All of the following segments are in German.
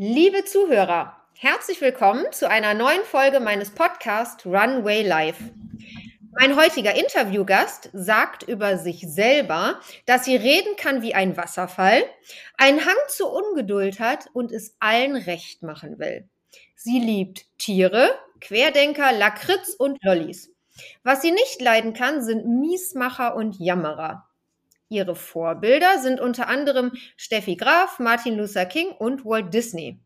Liebe Zuhörer, herzlich willkommen zu einer neuen Folge meines Podcasts Runway Live. Mein heutiger Interviewgast sagt über sich selber, dass sie reden kann wie ein Wasserfall, einen Hang zur Ungeduld hat und es allen recht machen will. Sie liebt Tiere, Querdenker, Lakritz und Lollis. Was sie nicht leiden kann, sind Miesmacher und Jammerer. Ihre Vorbilder sind unter anderem Steffi Graf, Martin Luther King und Walt Disney.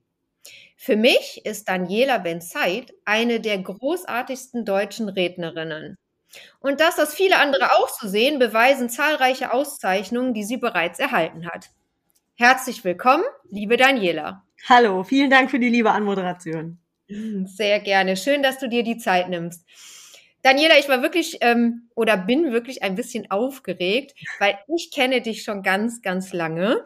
Für mich ist Daniela Benzeit eine der großartigsten deutschen Rednerinnen. Und das, was viele andere auch so sehen, beweisen zahlreiche Auszeichnungen, die sie bereits erhalten hat. Herzlich willkommen, liebe Daniela. Hallo, vielen Dank für die liebe Anmoderation. Sehr gerne. Schön, dass du dir die Zeit nimmst. Daniela, ich war wirklich ähm, oder bin wirklich ein bisschen aufgeregt, weil ich kenne dich schon ganz, ganz lange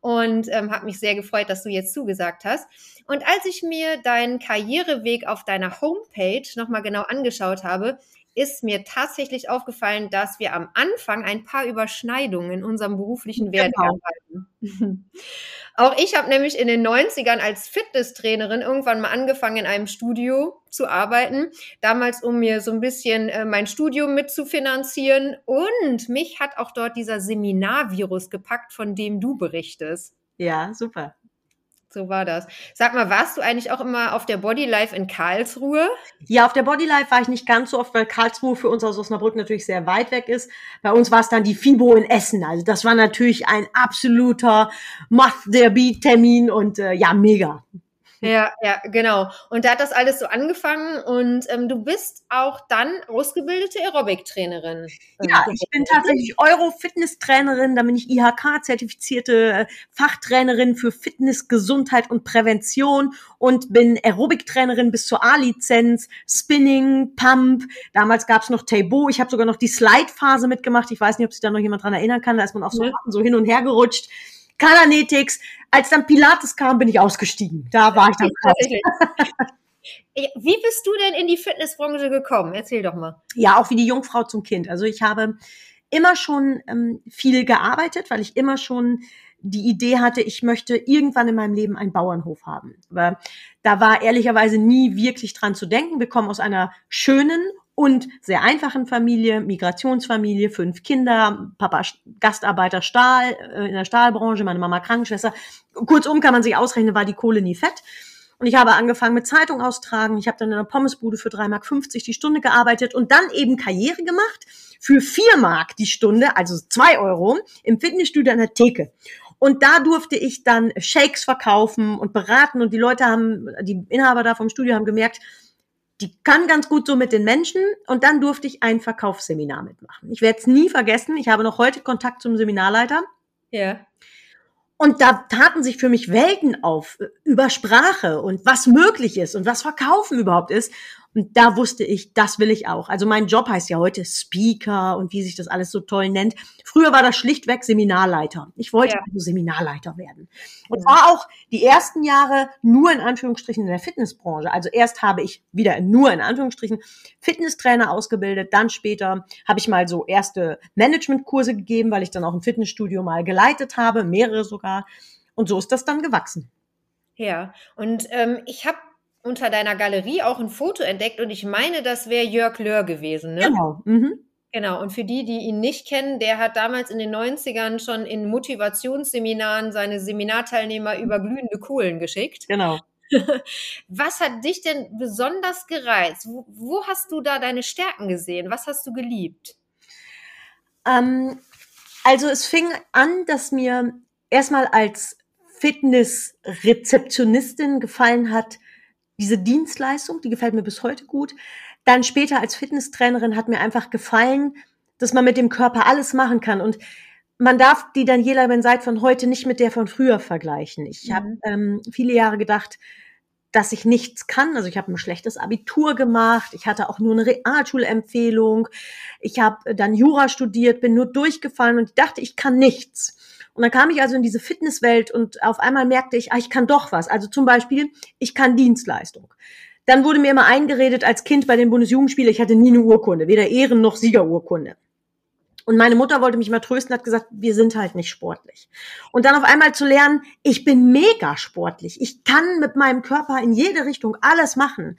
und ähm, habe mich sehr gefreut, dass du jetzt zugesagt hast. Und als ich mir deinen Karriereweg auf deiner Homepage nochmal genau angeschaut habe, ist mir tatsächlich aufgefallen, dass wir am Anfang ein paar Überschneidungen in unserem beruflichen Werdegang genau. hatten. Auch ich habe nämlich in den 90ern als Fitnesstrainerin irgendwann mal angefangen, in einem Studio zu arbeiten. Damals, um mir so ein bisschen äh, mein Studium mitzufinanzieren. Und mich hat auch dort dieser Seminarvirus gepackt, von dem du berichtest. Ja, super. So war das. Sag mal, warst du eigentlich auch immer auf der Bodylife in Karlsruhe? Ja, auf der Bodylife war ich nicht ganz so oft, weil Karlsruhe für uns aus Osnabrück natürlich sehr weit weg ist. Bei uns war es dann die FIBO in Essen. Also das war natürlich ein absoluter Must-There-Be-Termin und äh, ja, mega. Ja, ja, genau. Und da hat das alles so angefangen und ähm, du bist auch dann ausgebildete Aerobic-Trainerin. Ähm, ja, ich bin tatsächlich Euro-Fitness-Trainerin, da bin ich IHK-zertifizierte äh, Fachtrainerin für Fitness, Gesundheit und Prävention und bin Aerobic-Trainerin bis zur A-Lizenz, Spinning, Pump. Damals gab es noch Taibo. Ich habe sogar noch die Slide-Phase mitgemacht. Ich weiß nicht, ob sich da noch jemand dran erinnern kann. Da ist man auch so, ja. so hin und her gerutscht. Kananetics. Als dann Pilates kam, bin ich ausgestiegen. Da war ich dann raus. Wie bist du denn in die Fitnessbranche gekommen? Erzähl doch mal. Ja, auch wie die Jungfrau zum Kind. Also ich habe immer schon ähm, viel gearbeitet, weil ich immer schon die Idee hatte, ich möchte irgendwann in meinem Leben einen Bauernhof haben. Aber da war ehrlicherweise nie wirklich dran zu denken. Wir kommen aus einer schönen und sehr einfachen Familie, Migrationsfamilie, fünf Kinder, Papa Gastarbeiter Stahl, äh, in der Stahlbranche, meine Mama Krankenschwester. Kurzum kann man sich ausrechnen, war die Kohle nie fett. Und ich habe angefangen mit Zeitung austragen. Ich habe dann in einer Pommesbude für 3,50 Mark die Stunde gearbeitet und dann eben Karriere gemacht für 4 Mark die Stunde, also 2 Euro, im Fitnessstudio an der Theke. Und da durfte ich dann Shakes verkaufen und beraten und die Leute haben, die Inhaber da vom Studio haben gemerkt, die kann ganz gut so mit den Menschen und dann durfte ich ein Verkaufsseminar mitmachen. Ich werde es nie vergessen. Ich habe noch heute Kontakt zum Seminarleiter. Ja. Und da taten sich für mich Welten auf äh, über Sprache und was möglich ist und was Verkaufen überhaupt ist. Und da wusste ich, das will ich auch. Also mein Job heißt ja heute Speaker und wie sich das alles so toll nennt. Früher war das schlichtweg Seminarleiter. Ich wollte ja. also Seminarleiter werden. Und ja. war auch die ersten Jahre nur in Anführungsstrichen in der Fitnessbranche. Also erst habe ich wieder nur in Anführungsstrichen Fitnesstrainer ausgebildet. Dann später habe ich mal so erste Managementkurse gegeben, weil ich dann auch ein Fitnessstudio mal geleitet habe, mehrere sogar. Und so ist das dann gewachsen. Ja, und ähm, ich habe unter deiner Galerie auch ein Foto entdeckt und ich meine, das wäre Jörg Löhr gewesen, ne? Genau. Mhm. Genau, und für die, die ihn nicht kennen, der hat damals in den 90ern schon in Motivationsseminaren seine Seminarteilnehmer über glühende Kohlen geschickt. Genau. Was hat dich denn besonders gereizt? Wo, wo, hast du da deine Stärken gesehen? Was hast du geliebt? Ähm, also es fing an, dass mir erstmal als Fitnessrezeptionistin gefallen hat, diese Dienstleistung, die gefällt mir bis heute gut. Dann später als Fitnesstrainerin hat mir einfach gefallen, dass man mit dem Körper alles machen kann. Und man darf die Daniela Benseit von heute nicht mit der von früher vergleichen. Ich mhm. habe ähm, viele Jahre gedacht, dass ich nichts kann. Also ich habe ein schlechtes Abitur gemacht, ich hatte auch nur eine Realschulempfehlung, ich habe dann Jura studiert, bin nur durchgefallen und dachte, ich kann nichts. Und dann kam ich also in diese Fitnesswelt und auf einmal merkte ich, ah, ich kann doch was. Also zum Beispiel, ich kann Dienstleistung. Dann wurde mir immer eingeredet als Kind bei den Bundesjugendspielen, ich hatte nie eine Urkunde, weder Ehren- noch Siegerurkunde. Und meine Mutter wollte mich mal trösten, hat gesagt, wir sind halt nicht sportlich. Und dann auf einmal zu lernen, ich bin mega sportlich. Ich kann mit meinem Körper in jede Richtung alles machen.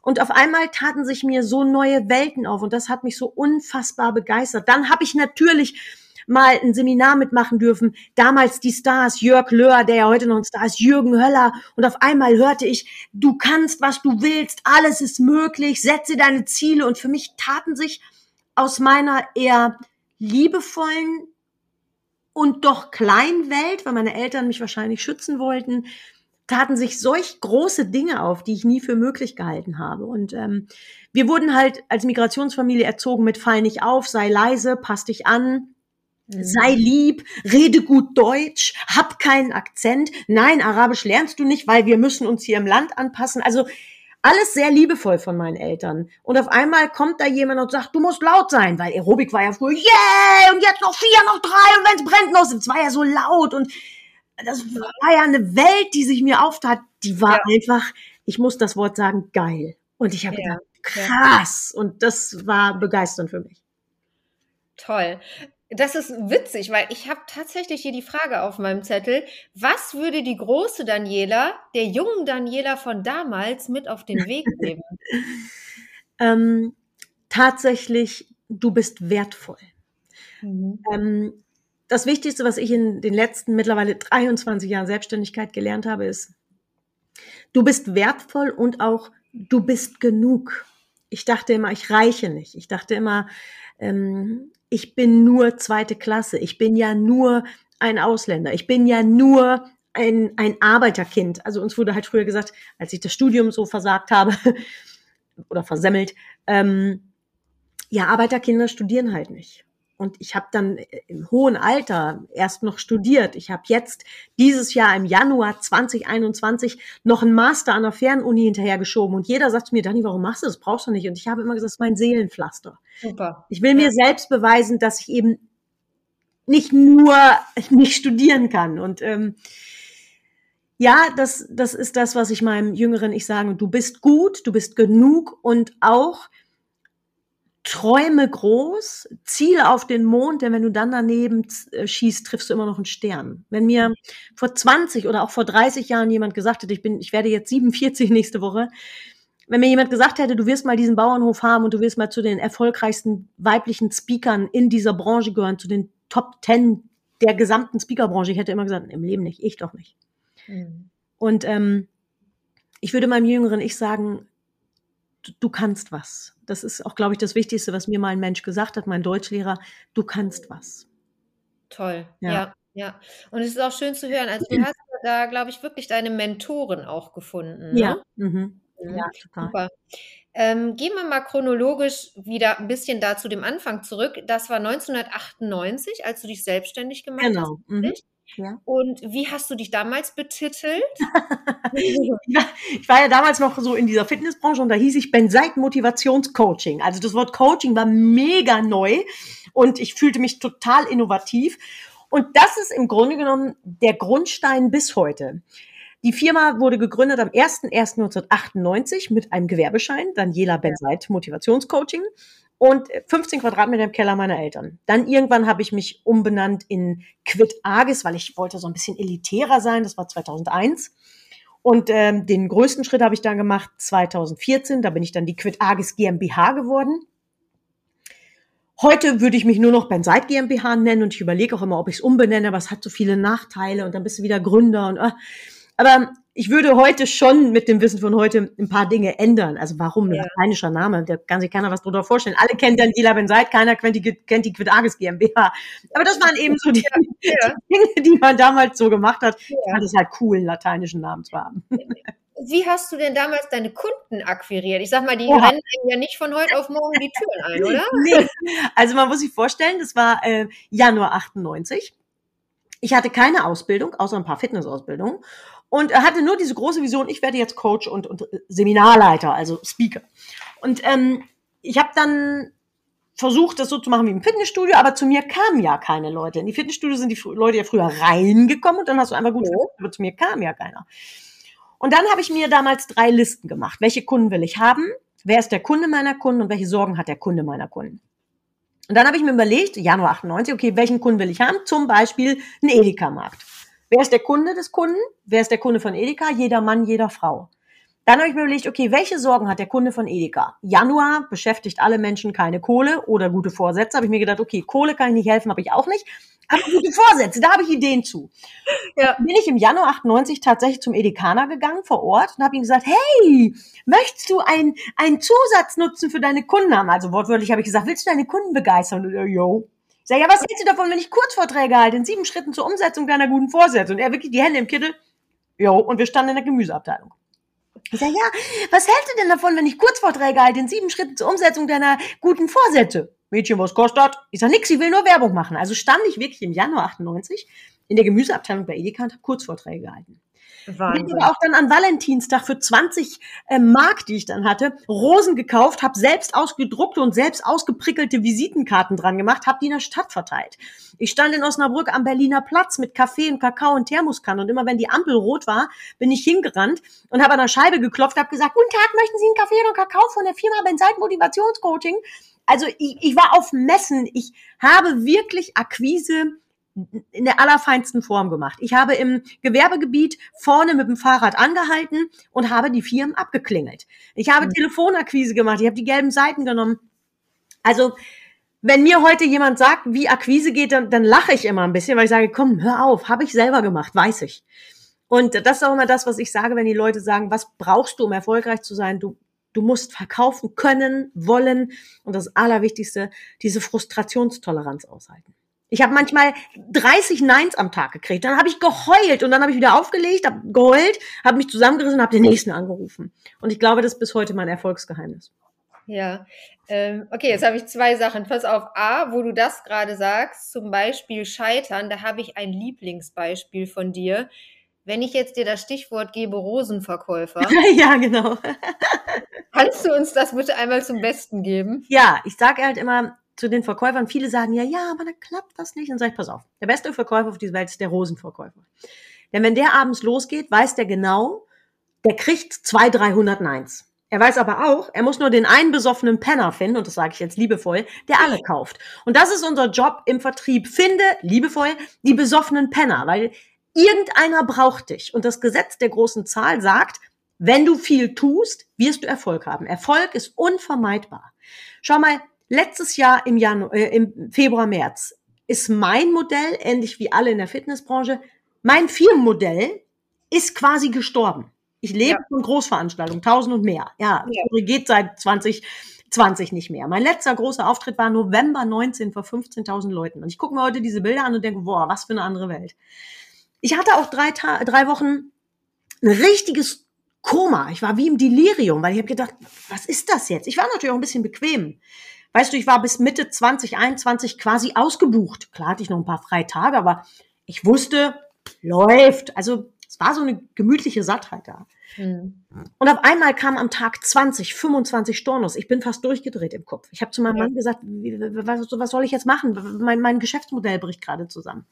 Und auf einmal taten sich mir so neue Welten auf und das hat mich so unfassbar begeistert. Dann habe ich natürlich mal ein Seminar mitmachen dürfen. Damals die Stars, Jörg Löhr, der ja heute noch ein Star ist, Jürgen Höller. Und auf einmal hörte ich, du kannst, was du willst, alles ist möglich, setze deine Ziele. Und für mich taten sich aus meiner eher liebevollen und doch kleinen Welt, weil meine Eltern mich wahrscheinlich schützen wollten, taten sich solch große Dinge auf, die ich nie für möglich gehalten habe. Und ähm, wir wurden halt als Migrationsfamilie erzogen mit Fall nicht auf, sei leise, pass dich an. Sei lieb, rede gut Deutsch, hab keinen Akzent. Nein, Arabisch lernst du nicht, weil wir müssen uns hier im Land anpassen. Also alles sehr liebevoll von meinen Eltern. Und auf einmal kommt da jemand und sagt, du musst laut sein, weil Aerobik war ja früher, yeah, und jetzt noch vier, noch drei, und wenn es brennt, noch, es war ja so laut. Und das war ja eine Welt, die sich mir auftat, die war ja. einfach, ich muss das Wort sagen, geil. Und ich habe ja. gedacht, krass. Und das war begeisternd für mich. Toll. Das ist witzig, weil ich habe tatsächlich hier die Frage auf meinem Zettel, was würde die große Daniela der jungen Daniela von damals mit auf den Weg geben? ähm, tatsächlich, du bist wertvoll. Mhm. Ähm, das Wichtigste, was ich in den letzten mittlerweile 23 Jahren Selbstständigkeit gelernt habe, ist, du bist wertvoll und auch du bist genug. Ich dachte immer, ich reiche nicht. Ich dachte immer, ähm, ich bin nur zweite Klasse, ich bin ja nur ein Ausländer, ich bin ja nur ein, ein Arbeiterkind. Also uns wurde halt früher gesagt, als ich das Studium so versagt habe oder versemmelt, ähm, ja, Arbeiterkinder studieren halt nicht. Und ich habe dann im hohen Alter erst noch studiert. Ich habe jetzt dieses Jahr im Januar 2021 noch einen Master an der Fernuni hinterhergeschoben. Und jeder sagt mir, Dani, warum machst du das? Brauchst du nicht. Und ich habe immer gesagt, das ist mein Seelenpflaster. Super. Ich will mir selbst beweisen, dass ich eben nicht nur nicht studieren kann. Und ähm, ja, das, das ist das, was ich meinem jüngeren Ich sage. Du bist gut, du bist genug und auch träume groß, ziele auf den Mond, denn wenn du dann daneben äh, schießt, triffst du immer noch einen Stern. Wenn mir vor 20 oder auch vor 30 Jahren jemand gesagt hätte, ich bin, ich werde jetzt 47 nächste Woche, wenn mir jemand gesagt hätte, du wirst mal diesen Bauernhof haben und du wirst mal zu den erfolgreichsten weiblichen Speakern in dieser Branche gehören, zu den Top Ten der gesamten Speakerbranche, ich hätte immer gesagt, im Leben nicht, ich doch nicht. Mhm. Und ähm, ich würde meinem jüngeren Ich sagen, du kannst was. Das ist auch, glaube ich, das Wichtigste, was mir mal ein Mensch gesagt hat, mein Deutschlehrer, du kannst was. Toll, ja, ja. ja. Und es ist auch schön zu hören. Also du hast da, glaube ich, wirklich deine Mentoren auch gefunden. Ne? Ja. Mhm. mhm. Ja, total. Super. Ähm, gehen wir mal chronologisch wieder ein bisschen da zu dem Anfang zurück. Das war 1998, als du dich selbstständig gemacht genau. hast. Genau. Mhm. Ja. Und wie hast du dich damals betitelt? ich war ja damals noch so in dieser Fitnessbranche und da hieß ich Benseit Motivationscoaching. Also das Wort Coaching war mega neu und ich fühlte mich total innovativ. Und das ist im Grunde genommen der Grundstein bis heute. Die Firma wurde gegründet am 01.01.1998 mit einem Gewerbeschein, Daniela Benseit Motivationscoaching und 15 Quadratmeter im Keller meiner Eltern. Dann irgendwann habe ich mich umbenannt in Quid Agis, weil ich wollte so ein bisschen elitärer sein. Das war 2001. Und ähm, den größten Schritt habe ich dann gemacht 2014. Da bin ich dann die Quid Agis GmbH geworden. Heute würde ich mich nur noch Benseit GmbH nennen und ich überlege auch immer, ob ich es umbenenne, aber es hat so viele Nachteile und dann bist du wieder Gründer und äh, aber ich würde heute schon mit dem Wissen von heute ein paar Dinge ändern. Also warum? Ja. Lateinischer Name, da kann sich keiner was drunter vorstellen. Alle kennen dann Dila Benseit, keiner kennt die, kennt die Quidagis GmbH. Aber das waren eben so die, ja. die, Dinge, die man damals so gemacht hat. Ja. Ich fand es halt cool, einen lateinischen Namen zu haben. Wie hast du denn damals deine Kunden akquiriert? Ich sag mal, die Oha. rennen ja nicht von heute auf morgen die Türen ein, oder? Nee. Also man muss sich vorstellen, das war äh, Januar 98. Ich hatte keine Ausbildung, außer ein paar Fitnessausbildungen und er hatte nur diese große Vision, ich werde jetzt Coach und, und Seminarleiter, also Speaker. Und ähm, ich habe dann versucht, das so zu machen wie im Fitnessstudio, aber zu mir kamen ja keine Leute. In die Fitnessstudio sind die Leute ja früher reingekommen und dann hast du einfach gut, oh. aber zu mir kam ja keiner. Und dann habe ich mir damals drei Listen gemacht. Welche Kunden will ich haben? Wer ist der Kunde meiner Kunden und welche Sorgen hat der Kunde meiner Kunden? Und dann habe ich mir überlegt, Januar 98, okay, welchen Kunden will ich haben? Zum Beispiel einen Edeka-Markt. Wer ist der Kunde des Kunden? Wer ist der Kunde von Edeka? Jeder Mann, jeder Frau. Dann habe ich mir überlegt, okay, welche Sorgen hat der Kunde von Edeka? Januar beschäftigt alle Menschen keine Kohle oder gute Vorsätze. Habe ich mir gedacht, okay, Kohle kann ich nicht helfen, habe ich auch nicht. Aber gute Vorsätze, da habe ich Ideen zu. Ja. Bin ich im Januar 98 tatsächlich zum Edekaner gegangen vor Ort und habe ihm gesagt, hey, möchtest du einen, einen Zusatznutzen für deine Kunden haben? Also wortwörtlich habe ich gesagt, willst du deine Kunden begeistern? Und er, yo. Ich ja, was hältst du davon, wenn ich Kurzvorträge halte in sieben Schritten zur Umsetzung deiner guten Vorsätze? Und er wirklich die Hände im Kittel, jo, und wir standen in der Gemüseabteilung. Ich sage, ja, was hältst du denn davon, wenn ich Kurzvorträge halte in sieben Schritten zur Umsetzung deiner guten Vorsätze? Mädchen, was kostet? Ich sage, nix, ich will nur Werbung machen. Also stand ich wirklich im Januar 98 in der Gemüseabteilung bei Edeka und habe Kurzvorträge gehalten. Wahnsinn. Ich habe auch dann an Valentinstag für 20 äh, Mark, die ich dann hatte, Rosen gekauft, habe selbst ausgedruckte und selbst ausgeprickelte Visitenkarten dran gemacht, habe die in der Stadt verteilt. Ich stand in Osnabrück am Berliner Platz mit Kaffee und Kakao und Thermoskannen und immer wenn die Ampel rot war, bin ich hingerannt und habe an der Scheibe geklopft, habe gesagt, guten Tag, möchten Sie einen Kaffee oder Kakao von der Firma Benzeit Motivationscoaching? Also ich, ich war auf Messen, ich habe wirklich Akquise in der allerfeinsten Form gemacht. Ich habe im Gewerbegebiet vorne mit dem Fahrrad angehalten und habe die Firmen abgeklingelt. Ich habe mhm. Telefonakquise gemacht, ich habe die gelben Seiten genommen. Also, wenn mir heute jemand sagt, wie Akquise geht, dann, dann lache ich immer ein bisschen, weil ich sage, komm, hör auf, habe ich selber gemacht, weiß ich. Und das ist auch immer das, was ich sage, wenn die Leute sagen, was brauchst du, um erfolgreich zu sein? Du, du musst verkaufen können, wollen und das Allerwichtigste, diese Frustrationstoleranz aushalten. Ich habe manchmal 30 Neins am Tag gekriegt. Dann habe ich geheult und dann habe ich wieder aufgelegt, habe geheult, habe mich zusammengerissen und habe den nächsten angerufen. Und ich glaube, das ist bis heute mein Erfolgsgeheimnis. Ja, ähm, okay, jetzt habe ich zwei Sachen. Pass auf, A, wo du das gerade sagst, zum Beispiel Scheitern, da habe ich ein Lieblingsbeispiel von dir. Wenn ich jetzt dir das Stichwort gebe, Rosenverkäufer. ja, genau. kannst du uns das bitte einmal zum Besten geben? Ja, ich sage halt immer, zu den Verkäufern, viele sagen ja, ja, aber dann klappt das nicht. Und sage ich, pass auf, der beste Verkäufer auf dieser Welt ist der Rosenverkäufer. Denn wenn der abends losgeht, weiß der genau, der kriegt zwei, dreihundert Neins. Er weiß aber auch, er muss nur den einen besoffenen Penner finden, und das sage ich jetzt liebevoll, der alle kauft. Und das ist unser Job im Vertrieb. Finde, liebevoll, die besoffenen Penner, weil irgendeiner braucht dich. Und das Gesetz der großen Zahl sagt, wenn du viel tust, wirst du Erfolg haben. Erfolg ist unvermeidbar. Schau mal, Letztes Jahr im, Januar, äh, im Februar, März ist mein Modell, ähnlich wie alle in der Fitnessbranche, mein Firmenmodell ist quasi gestorben. Ich lebe ja. von Großveranstaltungen, tausend und mehr. Ja, ja. geht seit 2020 nicht mehr. Mein letzter großer Auftritt war November 19 vor 15.000 Leuten. Und ich gucke mir heute diese Bilder an und denke, boah, was für eine andere Welt. Ich hatte auch drei, Ta drei Wochen ein richtiges Koma. Ich war wie im Delirium, weil ich habe gedacht, was ist das jetzt? Ich war natürlich auch ein bisschen bequem. Weißt du, ich war bis Mitte 2021 quasi ausgebucht. Klar hatte ich noch ein paar freie Tage, aber ich wusste, läuft. Also es war so eine gemütliche Sattheit da. Mhm. Und auf einmal kam am Tag 20, 25 Stornos. Ich bin fast durchgedreht im Kopf. Ich habe zu meinem ja. Mann gesagt, was, was, soll ich jetzt machen? Mein, mein Geschäftsmodell bricht gerade zusammen.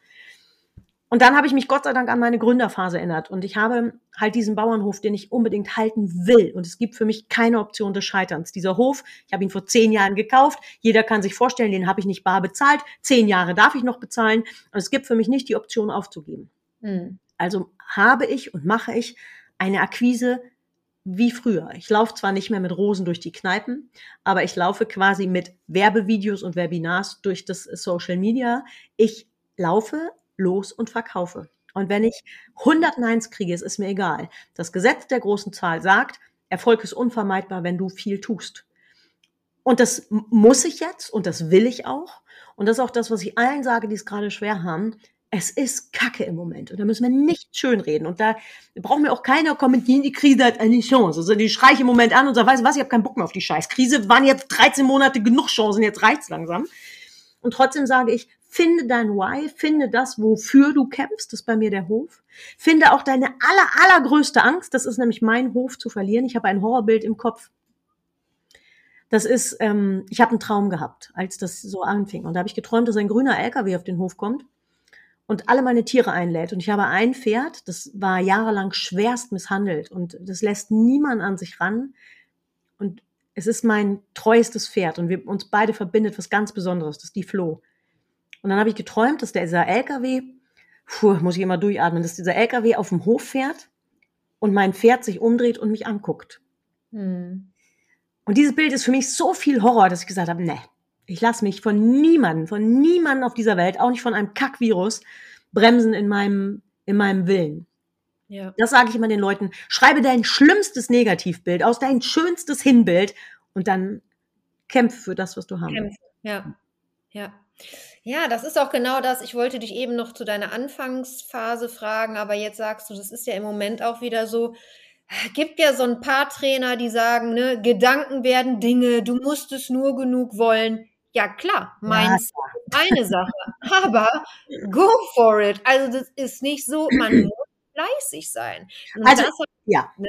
Und dann habe ich mich Gott sei Dank an meine Gründerphase erinnert. Und ich habe halt diesen Bauernhof, den ich unbedingt halten will. Und es gibt für mich keine Option des Scheiterns. Dieser Hof, ich habe ihn vor zehn Jahren gekauft. Jeder kann sich vorstellen, den habe ich nicht bar bezahlt. Zehn Jahre darf ich noch bezahlen. Und es gibt für mich nicht die Option aufzugeben. Mhm. Also habe ich und mache ich eine Akquise wie früher. Ich laufe zwar nicht mehr mit Rosen durch die Kneipen, aber ich laufe quasi mit Werbevideos und Webinars durch das Social Media. Ich laufe los und verkaufe. Und wenn ich 100 Neins kriege, es ist mir egal. Das Gesetz der großen Zahl sagt, Erfolg ist unvermeidbar, wenn du viel tust. Und das muss ich jetzt und das will ich auch. Und das ist auch das, was ich allen sage, die es gerade schwer haben. Es ist Kacke im Moment und da müssen wir nicht schönreden. Und da braucht mir auch keiner kommentieren, die Krise hat eine Chance. Also die schreie ich im Moment an und sage, weißt du was, ich habe keinen Bock mehr auf die Scheißkrise. Waren jetzt 13 Monate genug Chancen, jetzt reicht's langsam. Und trotzdem sage ich, finde dein Why, finde das, wofür du kämpfst, das ist bei mir der Hof. Finde auch deine aller, allergrößte Angst, das ist nämlich mein Hof zu verlieren. Ich habe ein Horrorbild im Kopf. Das ist, ähm, ich habe einen Traum gehabt, als das so anfing. Und da habe ich geträumt, dass ein grüner LKW auf den Hof kommt und alle meine Tiere einlädt. Und ich habe ein Pferd, das war jahrelang schwerst misshandelt und das lässt niemand an sich ran. Und Es ist mein treuestes Pferd und wir, uns beide verbindet was ganz Besonderes. Das ist die Flo. Und dann habe ich geträumt, dass dieser LKW, puh, muss ich immer durchatmen, dass dieser LKW auf dem Hof fährt und mein Pferd sich umdreht und mich anguckt. Hm. Und dieses Bild ist für mich so viel Horror, dass ich gesagt habe, nee, ich lasse mich von niemandem, von niemandem auf dieser Welt, auch nicht von einem Kackvirus, bremsen in meinem, in meinem Willen. Ja. Das sage ich immer den Leuten. Schreibe dein schlimmstes Negativbild aus, dein schönstes Hinbild und dann kämpfe für das, was du haben willst. Ja. Ja. Ja, das ist auch genau das. Ich wollte dich eben noch zu deiner Anfangsphase fragen, aber jetzt sagst du, das ist ja im Moment auch wieder so. Gibt ja so ein paar Trainer, die sagen, ne, Gedanken werden Dinge, du musst es nur genug wollen. Ja, klar, meins ist eine Sache, aber go for it. Also das ist nicht so, man muss fleißig sein. Und Also, das, Ja. Ne?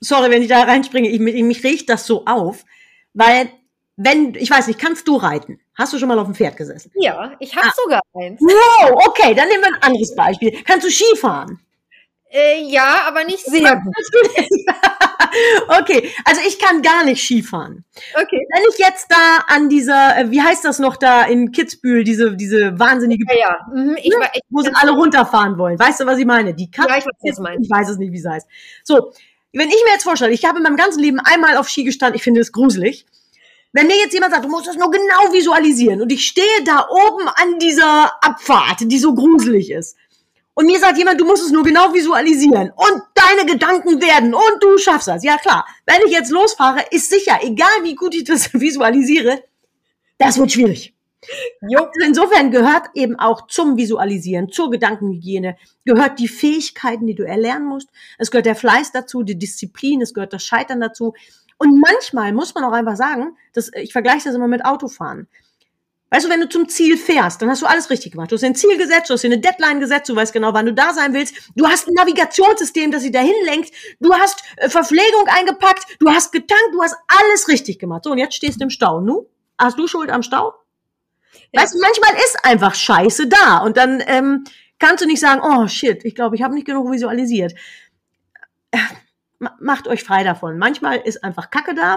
Sorry, wenn ich da reinspringe, ich, mich, mich regt das so auf, weil, wenn, ich weiß nicht, kannst du reiten? Hast du schon mal auf dem Pferd gesessen? ja, ich habe Ah. sogar eins. Wow, okay, dann nehmen wir ein anderes Beispiel. Kannst du Skifahren? Äh, ja, aber nicht sehr gut. Okay, also ich kann gar nicht Skifahren. Okay. Wenn ich jetzt da an dieser, äh, wie heißt das noch da in Kitzbühel, diese, diese wahnsinnige, Ja, ja. Mhm, ich, war- ich, wo sie alle runterfahren wollen. Weißt du, was ich meine? Die Katze, Ja, ich weiß, was ich weiß es nicht, wie sie heißt. So, wenn ich mir jetzt vorstelle, ich habe in meinem ganzen Leben einmal auf Ski gestanden, ich finde es gruselig. Wenn mir jetzt jemand sagt, du musst das nur genau visualisieren und ich stehe da oben an dieser Abfahrt, die so gruselig ist. Und mir sagt jemand, du musst es nur genau visualisieren und deine Gedanken werden und du schaffst das. Ja klar, wenn ich jetzt losfahre, ist sicher, egal wie gut ich das visualisiere, das wird schwierig. jo, Also insofern gehört eben auch zum Visualisieren, zur Gedankenhygiene, gehört die Fähigkeiten, die du erlernen musst. Es gehört der Fleiß dazu, die Disziplin, es gehört das Scheitern dazu. Und manchmal muss man auch einfach sagen, dass, ich vergleiche das immer mit Autofahren. Weißt du, wenn du zum Ziel fährst, dann hast du alles richtig gemacht. Du hast dir ein Ziel gesetzt, du hast dir eine Deadline gesetzt, du weißt genau, wann du da sein willst. Du hast ein Navigationssystem, das sie dahin lenkt. Du hast äh, Verpflegung eingepackt, du hast getankt, du hast alles richtig gemacht. So, und jetzt stehst du im Stau. Nu, hast du Schuld am Stau? Ja. Weißt du, manchmal ist einfach Scheiße da und dann ähm, kannst du nicht sagen, oh shit, ich glaube, ich habe nicht genug visualisiert. Ma- Macht euch frei davon. Manchmal ist einfach Kacke da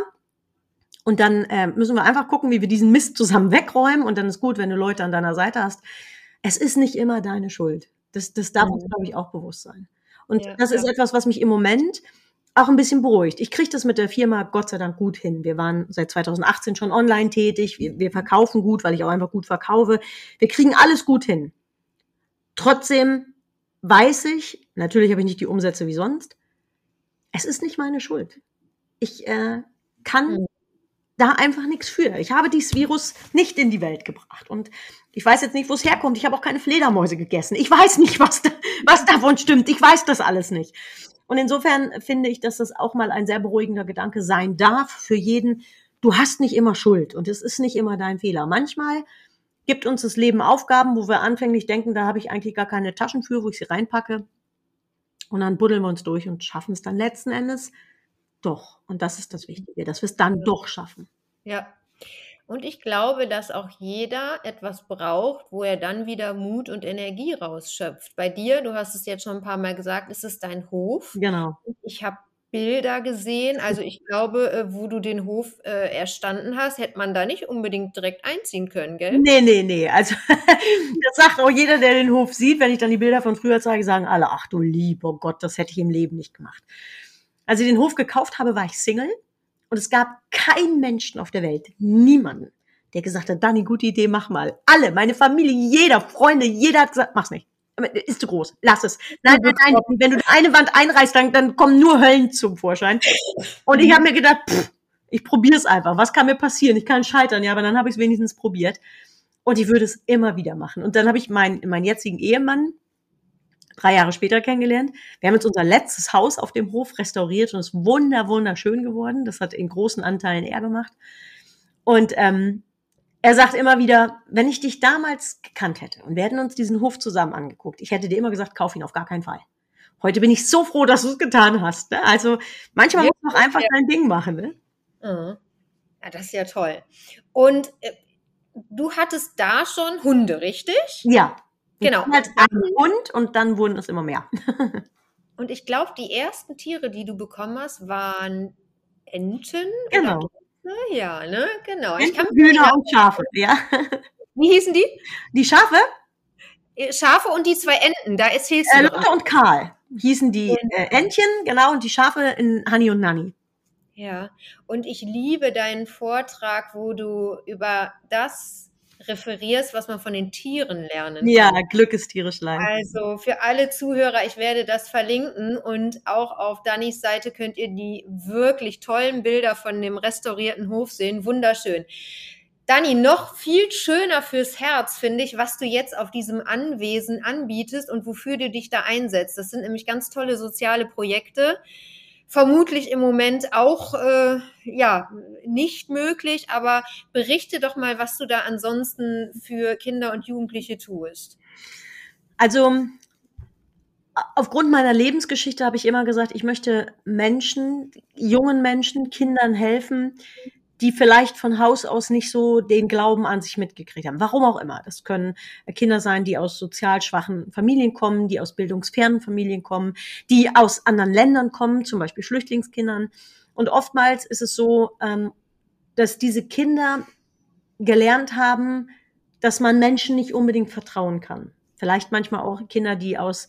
und dann äh, müssen wir einfach gucken, wie wir diesen Mist zusammen wegräumen und dann ist gut, wenn du Leute an deiner Seite hast. Es ist nicht immer deine Schuld. Das, das darf uns, Mhm. glaube ich, auch bewusst sein. Und Ja, das ist ja. etwas, was mich im Moment auch ein bisschen beruhigt. Ich kriege das mit der Firma Gott sei Dank gut hin. Wir waren seit 2018 schon online tätig. Wir, wir verkaufen gut, weil ich auch einfach gut verkaufe. Wir kriegen alles gut hin. Trotzdem weiß ich, natürlich habe ich nicht die Umsätze wie sonst, es ist nicht meine Schuld. Ich äh, kann Mhm. da einfach nichts für. Ich habe dieses Virus nicht in die Welt gebracht. Und ich weiß jetzt nicht, wo es herkommt. Ich habe auch keine Fledermäuse gegessen. Ich weiß nicht, was, da, was davon stimmt. Ich weiß das alles nicht. Und insofern finde ich, dass das auch mal ein sehr beruhigender Gedanke sein darf für jeden. Du hast nicht immer Schuld und es ist nicht immer dein Fehler. Manchmal gibt uns das Leben Aufgaben, wo wir anfänglich denken, da habe ich eigentlich gar keine Taschen für, wo ich sie reinpacke. Und dann buddeln wir uns durch und schaffen es dann letzten Endes doch. Und das ist das Wichtige, dass wir es dann doch schaffen. Ja. Und ich glaube, dass auch jeder etwas braucht, wo er dann wieder Mut und Energie rausschöpft. Bei dir, du hast es jetzt schon ein paar Mal gesagt, ist es dein Hof. Genau. Ich habe Bilder gesehen. Also ich glaube, äh, wo du den Hof äh, erstanden hast, hätte man da nicht unbedingt direkt einziehen können, gell? Nee, nee, nee. Also das sagt auch jeder, der den Hof sieht. Wenn ich dann die Bilder von früher zeige, sagen alle, ach du lieber Gott, das hätte ich im Leben nicht gemacht. Als ich den Hof gekauft habe, war ich Single und es gab keinen Menschen auf der Welt, niemanden, der gesagt hat, Dani, gute Idee, mach mal. Alle, meine Familie, jeder, Freunde, jeder hat gesagt, mach's nicht. Aber Ist zu groß, lass es. Nein, nein, nein, wenn du eine Wand einreißt, dann, dann kommen nur Höllen zum Vorschein. Und ich habe mir gedacht, pff, ich probiere es einfach. Was kann mir passieren? Ich kann scheitern, ja, aber dann habe ich es wenigstens probiert. Und ich würde es immer wieder machen. Und dann habe ich meinen, meinen jetzigen Ehemann drei Jahre später kennengelernt. Wir haben jetzt unser letztes Haus auf dem Hof restauriert und es ist wunder, wunderschön geworden. Das hat in großen Anteilen er gemacht. Und ähm, er sagt immer wieder, wenn ich dich damals gekannt hätte und wir hätten uns diesen Hof zusammen angeguckt, ich hätte dir immer gesagt, kauf ihn auf gar keinen Fall. Heute bin ich so froh, dass du es getan hast. Ne? Also manchmal Ja, muss man auch einfach ja. dein Ding machen. Ne? Mhm. Ja, das ist ja toll. Und äh, du hattest da schon Hunde, richtig? Ja. Genau. Als ein Hund und dann wurden es immer mehr. Und ich glaube, die ersten Tiere, die du bekommen hast, waren Enten. Genau. Oder Ja, ne, genau. Ich kann Hühner und Schafe, ja. Wie hießen die? Die Schafe? Äh, Schafe und die zwei Enten, da erzählst du. Äh, Lotte und Karl hießen die äh, Entchen, genau, und die Schafe in Honey und Nanny. Ja, und ich liebe deinen Vortrag, wo du über das referierst, was man von den Tieren lernen kann. Ja, Glück ist tierisch leid. Also für alle Zuhörer, ich werde das verlinken und auch auf Dannys Seite könnt ihr die wirklich tollen Bilder von dem restaurierten Hof sehen. Wunderschön. Dani, noch viel schöner fürs Herz finde ich, was du jetzt auf diesem Anwesen anbietest und wofür du dich da einsetzt. Das sind nämlich ganz tolle soziale Projekte. Vermutlich im Moment auch äh, ja nicht möglich, aber berichte doch mal, was du da ansonsten für Kinder und Jugendliche tust. Also aufgrund meiner Lebensgeschichte habe ich immer gesagt, ich möchte Menschen, jungen Menschen, Kindern helfen, die vielleicht von Haus aus nicht so den Glauben an sich mitgekriegt haben. Warum auch immer. Das können Kinder sein, die aus sozial schwachen Familien kommen, die aus bildungsfernen Familien kommen, die aus anderen Ländern kommen, zum Beispiel Flüchtlingskindern. Und oftmals ist es so, ähm, dass diese Kinder gelernt haben, dass man Menschen nicht unbedingt vertrauen kann. Vielleicht manchmal auch Kinder, die aus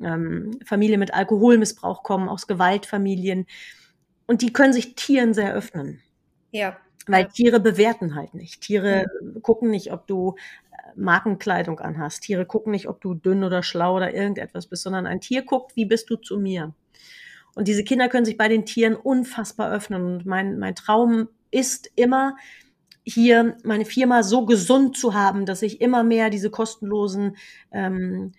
ähm, Familien mit Alkoholmissbrauch kommen, aus Gewaltfamilien. Und die können sich Tieren sehr öffnen. Ja. Weil Tiere bewerten halt nicht. Tiere mhm. gucken nicht, ob du äh, Markenkleidung anhast. Tiere gucken nicht, ob du dünn oder schlau oder irgendetwas bist, sondern ein Tier guckt, wie bist du zu mir. Und diese Kinder können sich bei den Tieren unfassbar öffnen. Und mein, mein Traum ist immer, hier meine Firma so gesund zu haben, dass ich immer mehr diese kostenlosen ähm,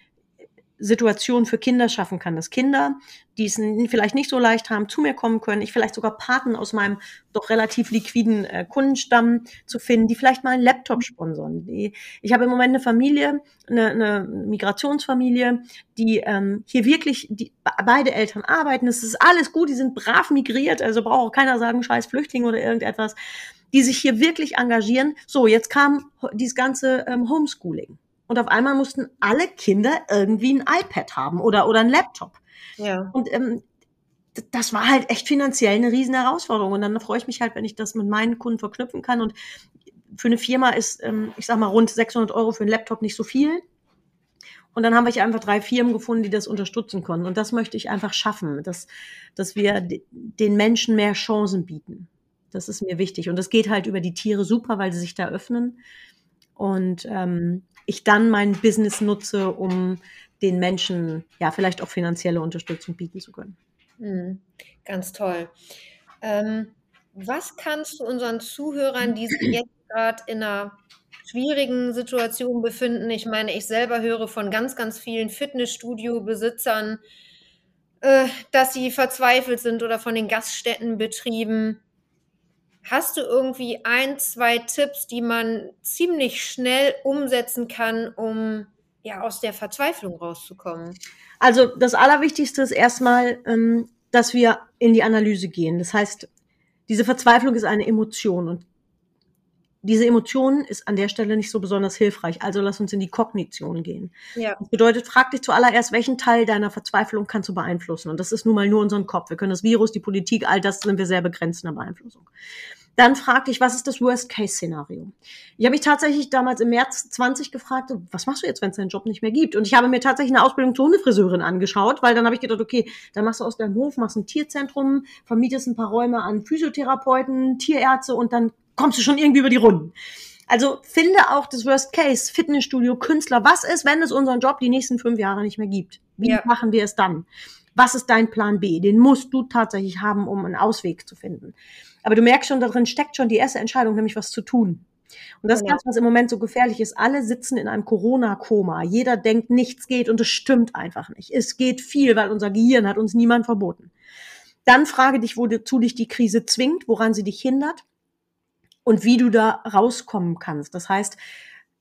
Situation für Kinder schaffen kann, dass Kinder, die es vielleicht nicht so leicht haben, zu mir kommen können, ich vielleicht sogar Paten aus meinem doch relativ liquiden äh, Kundenstamm zu finden, die vielleicht mal einen Laptop sponsern. Die, ich habe im Moment eine Familie, eine, eine Migrationsfamilie, die ähm, hier wirklich, die, beide Eltern arbeiten, es ist alles gut, die sind brav migriert, also braucht auch keiner sagen, scheiß Flüchtling oder irgendetwas, die sich hier wirklich engagieren. So, jetzt kam dieses ganze ähm, Homeschooling. Und auf einmal mussten alle Kinder irgendwie ein iPad haben oder, oder ein Laptop. Ja. Und ähm, das war halt echt finanziell eine riesen Herausforderung. Und dann freue ich mich halt, wenn ich das mit meinen Kunden verknüpfen kann. Und für eine Firma ist, ähm, ich sag mal, rund 600 Euro für einen Laptop nicht so viel. Und dann habe ich einfach drei Firmen gefunden, die das unterstützen konnten. Und das möchte ich einfach schaffen, dass, dass wir den Menschen mehr Chancen bieten. Das ist mir wichtig. Und das geht halt über die Tiere super, weil sie sich da öffnen. Und ähm, ich dann mein Business nutze, um den Menschen ja vielleicht auch finanzielle Unterstützung bieten zu können. Mhm. Ganz toll. Ähm, was kannst du unseren Zuhörern, die sich jetzt gerade in einer schwierigen Situation befinden, ich meine, ich selber höre von ganz, ganz vielen Fitnessstudio-Besitzern, äh, dass sie verzweifelt sind oder von den Gaststättenbetrieben. Hast du irgendwie ein, zwei Tipps, die man ziemlich schnell umsetzen kann, um ja aus der Verzweiflung rauszukommen? Also das Allerwichtigste ist erstmal, ähm, dass wir in die Analyse gehen. Das heißt, diese Verzweiflung ist eine Emotion und diese Emotion ist an der Stelle nicht so besonders hilfreich. Also lass uns in die Kognition gehen. Ja. Das bedeutet, frag dich zuallererst, welchen Teil deiner Verzweiflung kannst du beeinflussen? Und das ist nun mal nur unseren Kopf. Wir können das Virus, die Politik, all das sind wir sehr begrenzt in der Beeinflussung. Dann frag dich, was ist das Worst-Case-Szenario? Ich habe mich tatsächlich damals im März 20 gefragt, was machst du jetzt, wenn es deinen Job nicht mehr gibt? Und ich habe mir tatsächlich eine Ausbildung zur Hundefriseurin angeschaut, weil dann habe ich gedacht, okay, dann machst du aus deinem Hof, machst ein Tierzentrum, vermietest ein paar Räume an Physiotherapeuten, Tierärzte und dann kommst du schon irgendwie über die Runden. Also finde auch das Worst Case, Fitnessstudio, Künstler. Was ist, wenn es unseren Job die nächsten fünf Jahre nicht mehr gibt? Wie ja. machen wir es dann? Was ist dein Plan B? Den musst du tatsächlich haben, um einen Ausweg zu finden. Aber du merkst schon, darin steckt schon die erste Entscheidung, nämlich was zu tun. Und das ist das, was im Moment so gefährlich ist. Alle sitzen in einem Corona-Koma. Jeder denkt, nichts geht und es stimmt einfach nicht. Es geht viel, weil unser Gehirn hat uns niemand verboten. Dann frage dich, wozu dich die Krise zwingt, woran sie dich hindert und wie du da rauskommen kannst. Das heißt,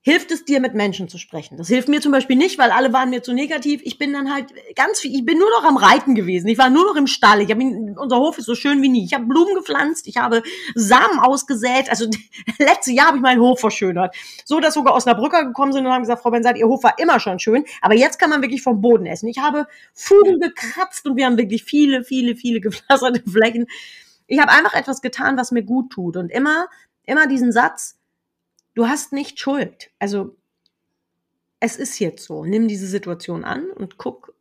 hilft es dir, mit Menschen zu sprechen. Das hilft mir zum Beispiel nicht, weil alle waren mir zu negativ. Ich bin dann halt ganz viel, ich bin nur noch am Reiten gewesen. Ich war nur noch im Stall. Ich habe unser Hof ist so schön wie nie. Ich habe Blumen gepflanzt, ich habe Samen ausgesät. Also letztes Jahr habe ich meinen Hof verschönert. So, dass sogar Osnabrücker gekommen sind und haben gesagt, Frau Bensat, Ihr Hof war immer schon schön, aber jetzt kann man wirklich vom Boden essen. Ich habe Fugen gekratzt und wir haben wirklich viele, viele, viele gepflasterte Flächen. Ich habe einfach etwas getan, was mir gut tut. Und immer, immer diesen Satz, du hast nicht Schuld. Also es ist jetzt so. Nimm diese Situation an und guck,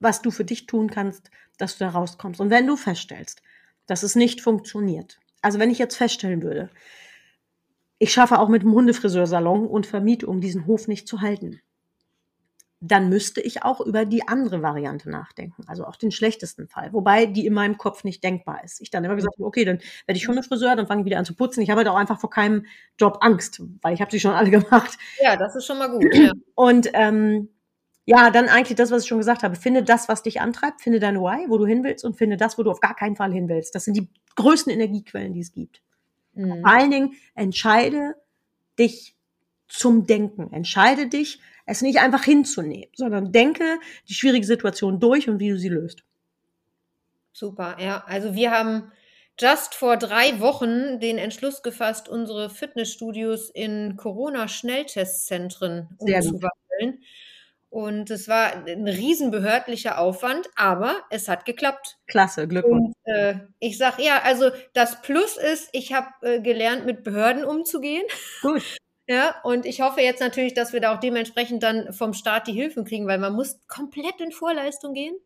was du für dich tun kannst, dass du da rauskommst. Und wenn du feststellst, dass es nicht funktioniert, also wenn ich jetzt feststellen würde, ich schaffe auch mit dem Hundefriseursalon und Vermietung diesen Hof nicht zu halten, dann müsste ich auch über die andere Variante nachdenken, also auch den schlechtesten Fall, wobei die in meinem Kopf nicht denkbar ist. Ich dann immer gesagt habe, okay, dann werde ich Hundefriseur, dann fange ich wieder an zu putzen. Ich habe halt auch einfach vor keinem Job Angst, weil ich habe sie schon alle gemacht. Ja, das ist schon mal gut. Ja. Und ähm, ja, dann eigentlich das, was ich schon gesagt habe. Finde das, was dich antreibt, finde deine Why, wo du hin willst und finde das, wo du auf gar keinen Fall hin willst. Das sind die größten Energiequellen, die es gibt. Mhm. Vor allen Dingen entscheide dich zum Denken. Entscheide dich, es nicht einfach hinzunehmen, sondern denke die schwierige Situation durch und wie du sie löst. Super, ja. Also wir haben just vor drei Wochen den Entschluss gefasst, unsere Fitnessstudios in Corona-Schnelltestzentren umzuwandeln. Und es war ein riesenbehördlicher Aufwand, aber es hat geklappt. Klasse, Glückwunsch. Und, äh, ich sag ja, also das Plus ist, ich habe äh, gelernt, mit Behörden umzugehen. Gut. Ja, und ich hoffe jetzt natürlich, dass wir da auch dementsprechend dann vom Staat die Hilfen kriegen, weil man muss komplett in Vorleistung gehen.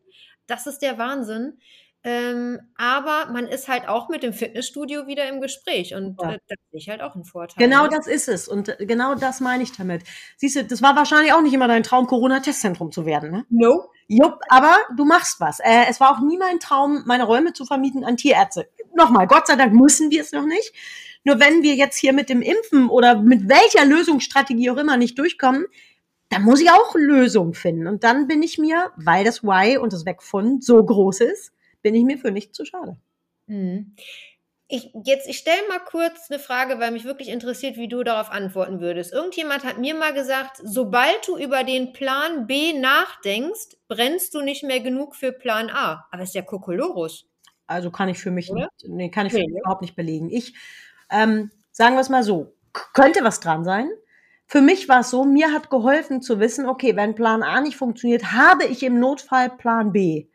Das ist der Wahnsinn. Ähm, aber man ist halt auch mit dem Fitnessstudio wieder im Gespräch und ja. äh, das sehe ich halt auch einen Vorteil. Genau das ist es und äh, genau das meine ich damit. Siehst du, das war wahrscheinlich auch nicht immer dein Traum, Corona-Testzentrum zu werden, ne? No. Jupp, aber du machst was. Äh, es war auch nie mein Traum, meine Räume zu vermieten an Tierärzte. Nochmal, Gott sei Dank müssen wir es noch nicht. Nur wenn wir jetzt hier mit dem Impfen oder mit welcher Lösungsstrategie auch immer nicht durchkommen, dann muss ich auch Lösungen finden. Und dann bin ich mir, weil das Why und das Weg von so groß ist, bin ich mir für nichts zu schade. Mhm. Ich, jetzt, ich stelle mal kurz eine Frage, weil mich wirklich interessiert, wie du darauf antworten würdest. Irgendjemand hat mir mal gesagt, sobald du über den Plan B nachdenkst, brennst du nicht mehr genug für Plan A. Aber ist ja Kokolorus. Also kann ich für mich, nicht, nee, kann ich für nee, mich überhaupt nicht belegen. Ich ähm, sagen wir es mal so, könnte was dran sein. Für mich war es so, mir hat geholfen zu wissen, okay, wenn Plan A nicht funktioniert, habe ich im Notfall Plan B.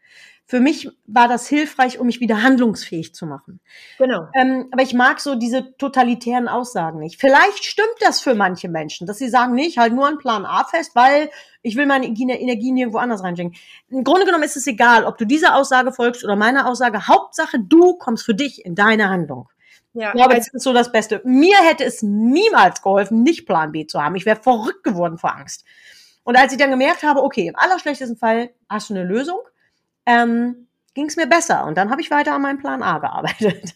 Für mich war das hilfreich, um mich wieder handlungsfähig zu machen. Genau. Ähm, aber ich mag so diese totalitären Aussagen nicht. Vielleicht stimmt das für manche Menschen, dass sie sagen, nee, ich halte nur an Plan A fest, weil ich will meine Energie nirgendwo anders reinschenken. Im Grunde genommen ist es egal, ob du dieser Aussage folgst oder meiner Aussage. Hauptsache, du kommst für dich in deine Handlung. Ja, ich glaube, das ist so das Beste. Mir hätte es niemals geholfen, nicht Plan B zu haben. Ich wäre verrückt geworden vor Angst. Und als ich dann gemerkt habe, okay, im allerschlechtesten Fall hast du eine Lösung, ähm, ging es mir besser. Und dann habe ich weiter an meinem Plan A gearbeitet.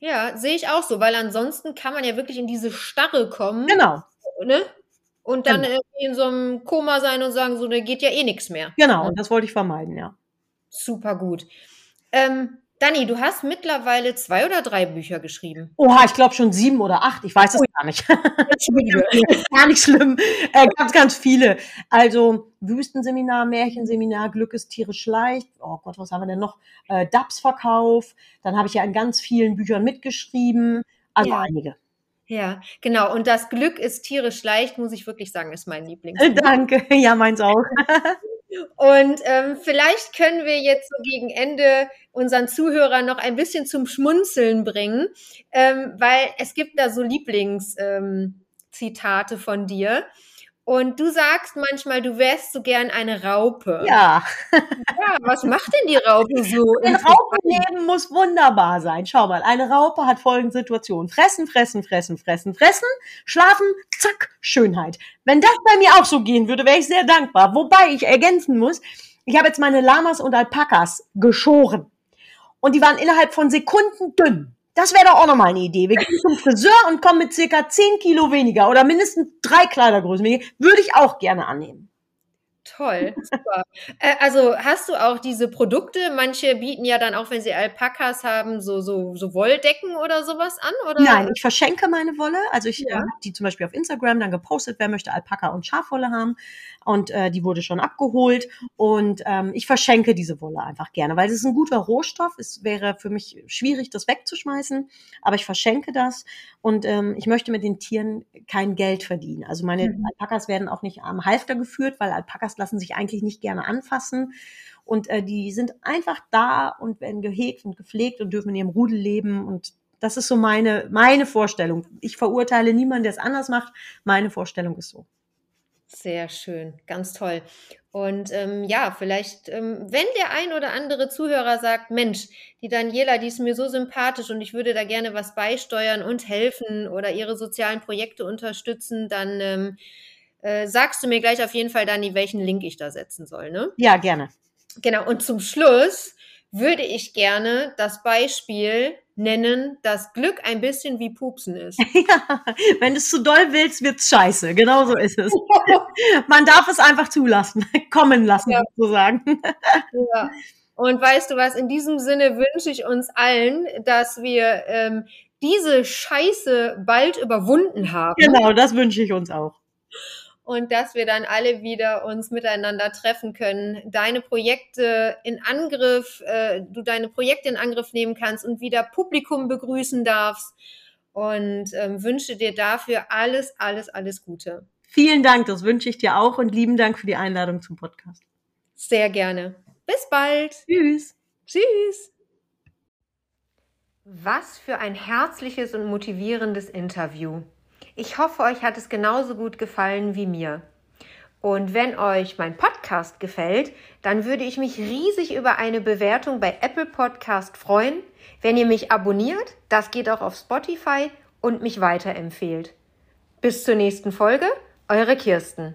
Ja, sehe ich auch so, weil ansonsten kann man ja wirklich in diese Starre kommen. Genau. Ne? Und dann genau. in so einem Koma sein und sagen, so, da geht ja eh nichts mehr. Genau, und das wollte ich vermeiden, ja. Super gut. Ähm, Dani, du hast mittlerweile zwei oder drei Bücher geschrieben. Oha, ich glaube schon sieben oder acht. Ich weiß es gar nicht. gar nicht schlimm. Äh, ganz, ganz viele. Also Wüstenseminar, Märchenseminar, Glück ist tierisch leicht. Oh Gott, was haben wir denn noch? Äh, DAPS-Verkauf. Dann habe ich ja in ganz vielen Büchern mitgeschrieben. Also ja. einige. Ja, genau. Und das Glück ist tierisch leicht, muss ich wirklich sagen, ist mein Lieblings. Danke. Ja, meins auch. Und ähm, vielleicht können wir jetzt so gegen Ende unseren Zuhörern noch ein bisschen zum Schmunzeln bringen, ähm, weil es gibt da so Lieblingszitate ähm, von dir. Und du sagst manchmal, du wärst so gern eine Raupe. Ja. Ja, was macht denn die Raupe so? Ein Raupenleben muss wunderbar sein. Schau mal, eine Raupe hat folgende Situation. Fressen, fressen, fressen, fressen, fressen, schlafen, zack, Schönheit. Wenn das bei mir auch so gehen würde, wäre ich sehr dankbar. Wobei ich ergänzen muss, ich habe jetzt meine Lamas und Alpakas geschoren. Und die waren innerhalb von Sekunden dünn. Das wäre doch auch nochmal eine Idee. Wir gehen zum Friseur und kommen mit circa 10 Kilo weniger oder mindestens drei Kleidergrößen weniger. Würde ich auch gerne annehmen. Toll, super. äh, also hast du auch diese Produkte? Manche bieten ja dann auch, wenn sie Alpakas haben, so, so, so Wolldecken oder sowas an? Oder? Nein, ich verschenke meine Wolle. Also ich ja. habe die zum Beispiel auf Instagram dann gepostet, wer möchte Alpaka und Schafwolle haben. Und äh, die wurde schon abgeholt. Und ähm, ich verschenke diese Wolle einfach gerne, weil es ist ein guter Rohstoff. Es wäre für mich schwierig, das wegzuschmeißen. Aber ich verschenke das. Und ähm, ich möchte mit den Tieren kein Geld verdienen. Also meine mhm. Alpakas werden auch nicht am Halfter geführt, weil Alpakas lassen sich eigentlich nicht gerne anfassen. Und äh, die sind einfach da und werden gehegt und gepflegt und dürfen in ihrem Rudel leben. Und das ist so meine, meine Vorstellung. Ich verurteile niemanden, der es anders macht. Meine Vorstellung ist so. Sehr schön, ganz toll. Und ähm, ja, vielleicht, ähm, wenn der ein oder andere Zuhörer sagt, Mensch, die Daniela, die ist mir so sympathisch und ich würde da gerne was beisteuern und helfen oder ihre sozialen Projekte unterstützen, dann ähm, äh, sagst du mir gleich auf jeden Fall, Dani, welchen Link ich da setzen soll, ne? Ja, gerne. Genau, und zum Schluss würde ich gerne das Beispiel nennen, dass Glück ein bisschen wie Pupsen ist. Ja, wenn du es zu doll willst, wird's scheiße. Genau so ist es. Man darf es einfach zulassen, kommen lassen ja. sozusagen. Ja. Und weißt du was, in diesem Sinne wünsche ich uns allen, dass wir ähm, diese Scheiße bald überwunden haben. Genau, das wünsche ich uns auch und dass wir dann alle wieder uns miteinander treffen können, deine Projekte in Angriff, äh, du deine Projekte in Angriff nehmen kannst und wieder Publikum begrüßen darfst und ähm, wünsche dir dafür alles, alles, alles Gute. Vielen Dank, das wünsche ich dir auch und lieben Dank für die Einladung zum Podcast. Sehr gerne. Bis bald. Tschüss. Tschüss. Was für ein herzliches und motivierendes Interview. Ich hoffe, euch hat es genauso gut gefallen wie mir. Und wenn euch mein Podcast gefällt, dann würde ich mich riesig über eine Bewertung bei Apple Podcast freuen, wenn ihr mich abonniert, das geht auch auf Spotify und mich weiterempfehlt. Bis zur nächsten Folge, eure Kirsten.